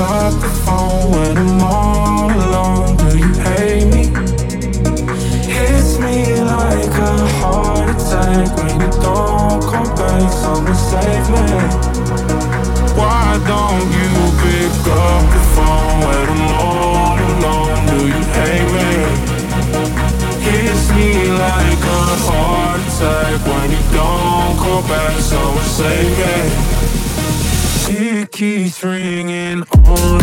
Up the phone when I'm all alone? Do you hate me? Hits me like a heart attack when you don't come back. Someone save me. Why don't you pick up the phone when I'm all alone? Do you hate me? Hits me like a heart attack when you don't call back. So save me. Keeps ringing on,